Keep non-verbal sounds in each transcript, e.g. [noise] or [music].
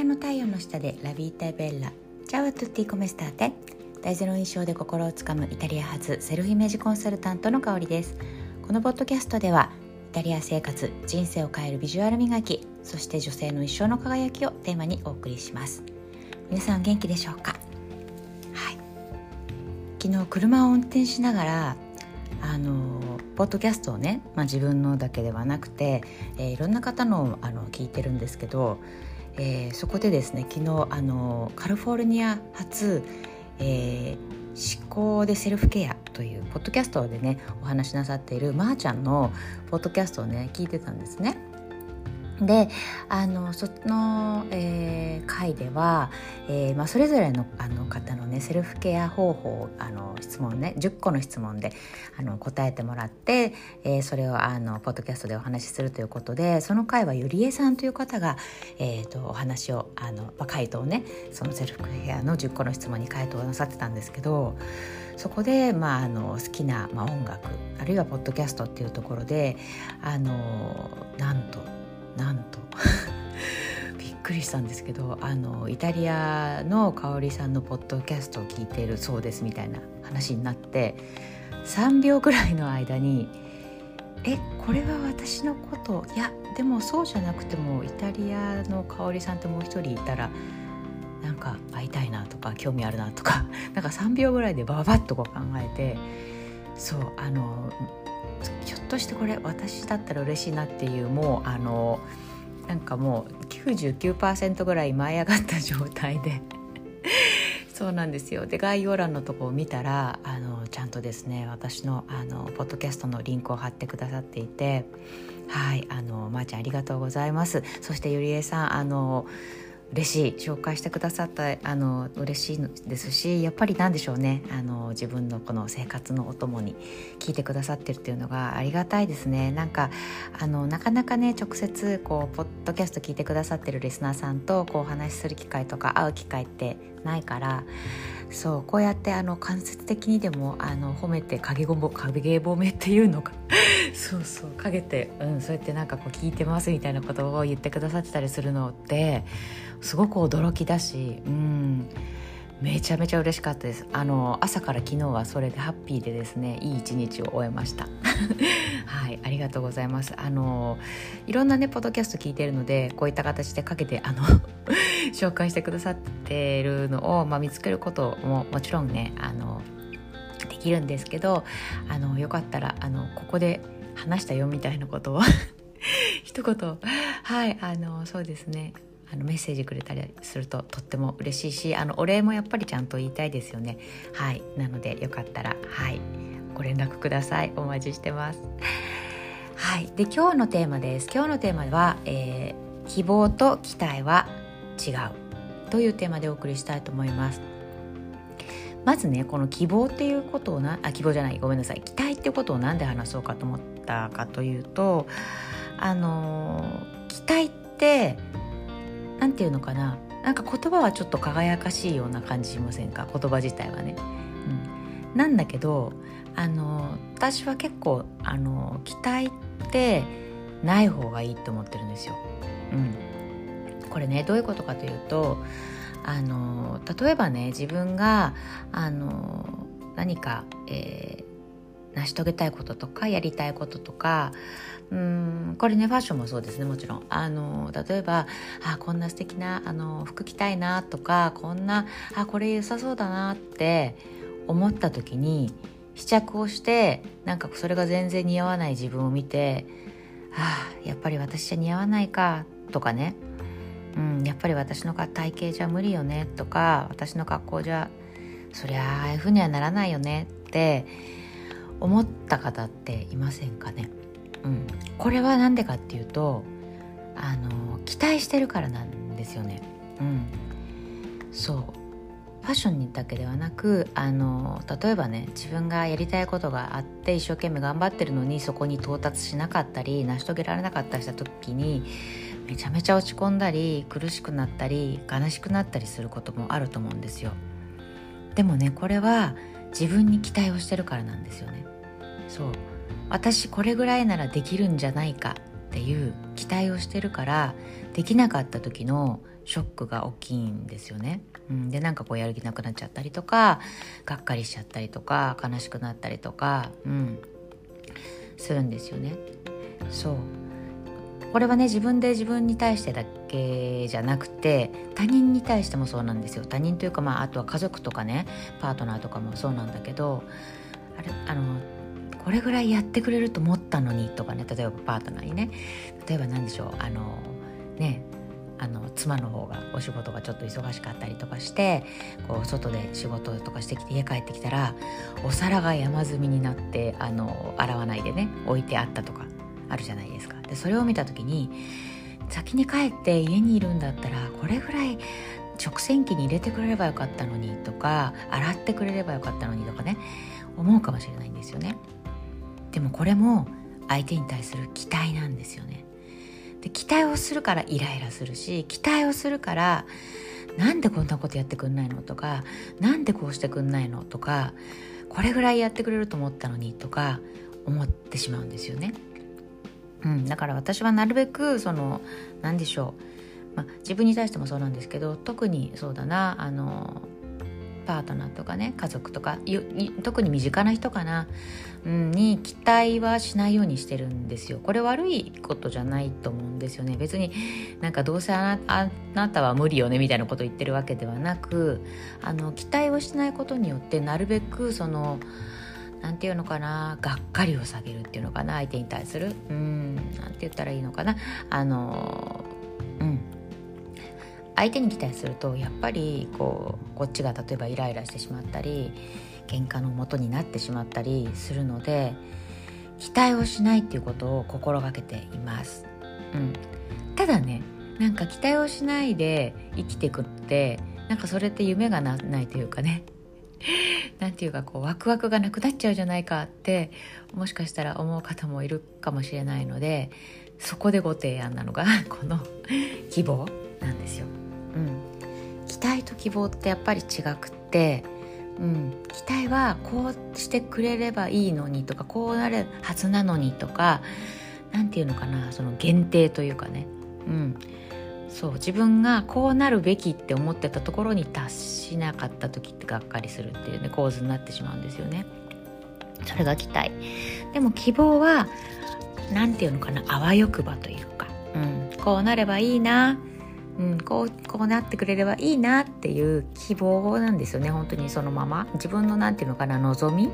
アの太陽の下でラビータベッラチャワトゥッティコメスターテ大ゼロ印象で心をつかむイタリア発セルフイメージコンサルタントの香りですこのポッドキャストではイタリア生活人生を変えるビジュアル磨きそして女性の一生の輝きをテーマにお送りします皆さん元気でしょうかはい昨日車を運転しながらあのポッドキャストをね、まあ、自分のだけではなくて、えー、いろんな方のあの聞いてるんですけど、えー、そこでですね昨日あのカリフォルニア発、えー、思考でセルフケアというポッドキャストでねお話しなさっているまーちゃんのポッドキャストをね聞いてたんですね。であのその、えー、回では、えーまあ、それぞれのあの方のねセルフケア方法あの質問ね10個の質問であの答えてもらって、えー、それをあのポッドキャストでお話しするということでその回はゆりえさんという方が、えーと、お話をあの、回答をねそのセルフケアの10個の質問に回答なさってたんですけどそこで、まあ、あの好きな、まあ、音楽あるいはポッドキャストっていうところであのなんとなんと。[laughs] びっくりしたんですけどあのイタリアの香織さんのポッドキャストを聞いているそうですみたいな話になって3秒ぐらいの間に「えこれは私のこと？いやでもそうじゃなくてもイタリアの香織さんってもう一人いたらなんか会いたいなとか興味あるなとかなんか3秒ぐらいでババッとこう考えてそうあのとしてこれ私だったら嬉しいなっていうもうあのなんかもう99%ぐらい舞い上がった状態で。[laughs] そうなんですよ。で概要欄のとこを見たらあのちゃんとですね私のあのポッドキャストのリンクを貼ってくださっていて。はいあのまー、あ、ちゃんありがとうございます。そしてゆりえさんあの嬉しい紹介してくださったあの嬉しいですしやっぱり何でしょうねあの自分のこの生活のお供に聞いてくださってるっていうのがありがたいですね。なんかあのなかなかね直接こうポッドキャスト聞いてくださってるリスナーさんとこうお話しする機会とか会う機会ってないからそうこうやってあの間接的にでもあの褒めて影ごぼ影褒めっていうのか。[laughs] そうそう陰て、うん、そうやってなんかこう聞いてますみたいなことを言ってくださってたりするのってすごく驚きだし、うん、めちゃめちゃ嬉しかったです。あの朝から昨日はそれでハッピーでですねいい一日を終えました。[laughs] はいありがとうございます。あのいろんなねポッドキャスト聞いてるのでこういった形でかけてあの [laughs] 紹介してくださってるのを、まあ、見つけることももちろんねあのできるんですけどあのよかったらあのここで話したよみたいなことを [laughs] 一言。はいあのそうですね。あのメッセージくれたりするととっても嬉しいしあのお礼もやっぱりちゃんと言いたいですよね。はい。なのでよかったらはい。ご連絡ください。お待ちしてます。はい。で今日のテーマです。今日のテーマは、えー、希望と期待は違う。というテーマでお送りしたいと思います。まずねこの希望っていうことをなあ希望じゃない。ごめんなさい。期待っていうことを何で話そうかと思ったかというとあの期待って何て言うのかな？なんか言葉はちょっと輝かしいような感じしませんか？言葉自体はね。うん、なんだけどあの私は結構あの期待ってない方がいいと思ってるんですよ。うん、これねどういうことかというとあの例えばね自分があの何か、えー、成し遂げたいこととかやりたいこととかうんこれねファッションもそうですねもちろん。あの例えばあこんな素敵なあな服着たいなとかこんなあこれ良さそうだなって思った時に試着をしてなんかそれが全然似合わない自分を見てあやっぱり私じゃ似合わないかとかね。うん、やっぱり私の体型じゃ無理よねとか私の格好じゃそりゃああいうふうにはならないよねって思った方っていませんかね、うん、これは何でかっていうとあの期待してるからなんですよね、うん、そう。ファッションにだけではなくあの例えばね自分がやりたいことがあって一生懸命頑張ってるのにそこに到達しなかったり成し遂げられなかったりした時にめちゃめちゃ落ち込んだり苦しくなったり悲しくなったりすることもあると思うんですよ。でもねこれは自分に期待をしてるからなんですよね。そう。私これぐらいならできるんじゃないかっていう期待をしてるからできなかった時のショックが大きいんですよね。うん、でなんかこうやる気なくなっちゃったりとかがっかりしちゃったりとか悲しくなったりとか、うん、するんですよね。そう。これはね自分で自分に対してだけじゃなくて他人に対してもそうなんですよ。他人というか、まあ、あとは家族とかねパートナーとかもそうなんだけどあれあのこれぐらいやってくれると思ったのにとかね例えばパートナーにね。例えば何でしょうあのねあの妻の方がお仕事がちょっと忙しかったりとかしてこう外で仕事とかしてきて家帰ってきたらお皿が山積みになってあの洗わないでね置いてあったとか。あるじゃないですか。でそれを見た時に先に帰って家にいるんだったらこれぐらい直線機に入れてくれればよかったのにとか洗ってくれればよかったのにとかね思うかもしれないんですよね。でもこれも相手に対する期待なんですよね。で期待をするからイライラするし期待をするからなんでこんなことやってくんないのとかなんでこうしてくんないのとかこれぐらいやってくれると思ったのにとか思ってしまうんですよね。うん、だから私はなるべくその何でしょう、まあ、自分に対してもそうなんですけど特にそうだなあのパートナーとかね家族とか特に身近な人かな、うん、に期待はしないようにしてるんですよ。これ悪いことじゃないと思うんですよね。別になんかどうせあなたは無理よねみたいなこと言ってるわけではなくあの期待をしないことによってなるべくその何て言うのかながっかりを下げるっていうのかな相手に対するうん何て言ったらいいのかなあのうん。相手に期待するとやっぱりこうこっちが例えばイライラしてしまったり喧嘩のもとになってしまったりするので期待をしないっていうことを心がけています。うん、ただねなんか期待をしないで生きてくってなんかそれって夢がないというかね。何て言うかこうワクワクがなくなっちゃうじゃないかってもしかしたら思う方もいるかもしれないのでそこでご提案なのが [laughs] この希望なんですよ。うん、期待と希望ってやっぱり違くって、うん、期待はこうしてくれればいいのにとかこうなるはずなのにとか何て言うのかなその限定というかね、うん、そう自分がこうなるべきって思ってたところに達しなかった時ってがっかりするっていうね構図になってしまうんですよね。それが期待。でも希望は何て言うのかなあわよくばというか、うん、こうなればいいな、うん、こうこうなってくれればいいなっていう希望なんですよね。本当にそのまま。自分の何て言うのかな望み。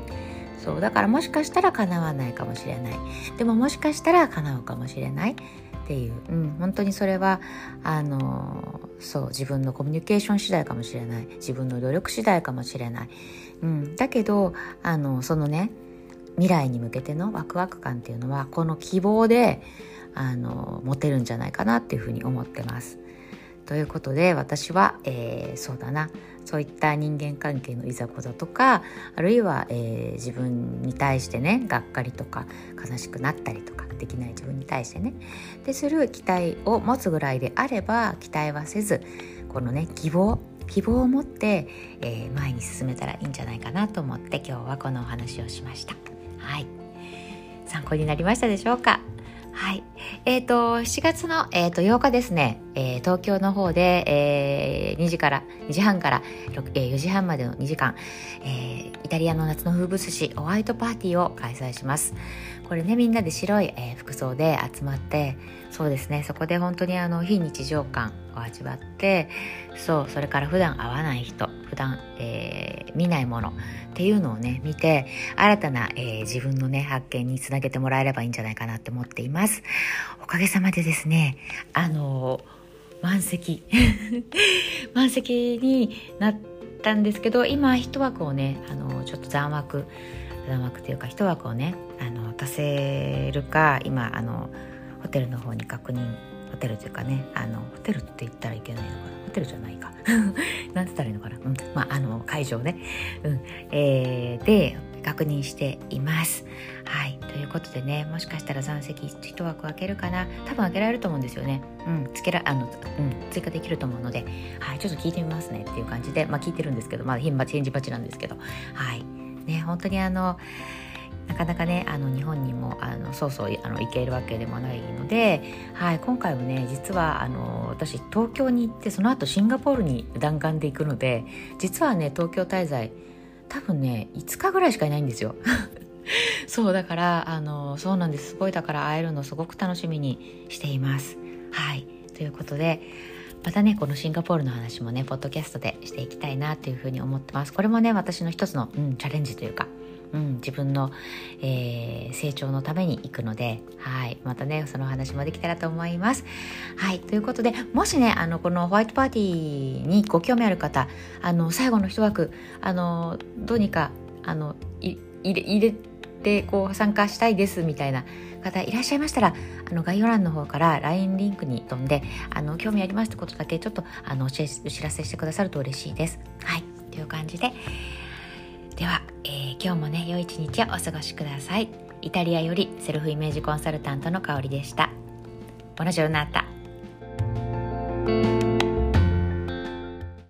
そうだからもしかしたら叶わないかもしれない。でももしかしたら叶うかもしれない。っていう、うん、本当にそれはあのそう自分のコミュニケーション次第かもしれない。自分の努力次第かもしれない、うん、だけどあのそのね未来に向けてのワクワク感っていうのはこの希望であの持てるんじゃないかなっていうふうに思ってます。ということで私は、えー、そうだな。そういった人間関係のいざこざとかあるいは、えー、自分に対してねがっかりとか悲しくなったりとかできない自分に対してね。でする期待を持つぐらいであれば期待はせずこのね希望希望を持って、えー、前に進めたらいいんじゃないかなと思って今日はこのお話をしました。はい。参考になりましたでしょうか？はい。えっ、ー、と、7月の、えーと、8日ですね、えー、東京の方で、えー、2時から、2時半から、えー、4時半までの2時間、えー、イタリアの夏の風物詩、ホワイトパーティーを開催します。これね、みんなで白い、えー、服装で集まって、そうですね、そこで本当にあの、非日常感を味わって、そう、それから普段会わない人、普段、えー、見ないもの、っていうのをね、見て、新たな、えー、自分のね、発見につなげてもらえればいいんじゃないかなって思っています。おかげさまでですね、あのー、満席、[laughs] 満席になったんですけど、今一枠をね、あの、ちょっと残枠、残枠というか一枠をね、あの、足せるか、今、あの、ホテルの方に確認ホテルというかねあのホテルって言ったらいけないのかな？ホテルじゃないか。[laughs] なんて言ったらいいのかな、うん。まあ、あの会場ね、うん。えー、で確認しています。はい。ということでねもしかしたら残席1枠開けるかな？多分開けられると思うんですよね。うん、つけらあの、うん、追加できると思うので、はい、ちょっと聞いてみますね。っていう感じで、まあ、聞いてるんですけどまだ、あ、返事待ちなんですけど。はい。ね本当にあのかかなかねあの日本にもあのそうそうあの行けるわけでもないので、はい、今回はね実はあの私東京に行ってその後シンガポールに弾丸で行くので実はね東京滞在多分ね5日ぐらいしかいないんですよ。[laughs] そうだからあのそうなんですすごいだから会えるのすごく楽しみにしています。はいということでまたねこのシンガポールの話もねポッドキャストでしていきたいなというふうに思ってますこれもね私の一つの、うん、チャレンジというかうん、自分の、えー、成長のために行くので、はい、またねその話もできたらと思います。はいということでもしねあのこのホワイトパーティーにご興味ある方あの最後の一枠あのどうにかあの入れ入れてこう参加したいですみたいな方いらっしゃいましたらあの概要欄の方から LINE リンクに飛んであの興味ありますってことだけちょっとあのお知らせしてくださると嬉しいです。はいという感じででは、えー、今日もね良い一日をお過ごしください。イタリアよりセルフイメージコンサルタントの香りでした。ボナジョルナータ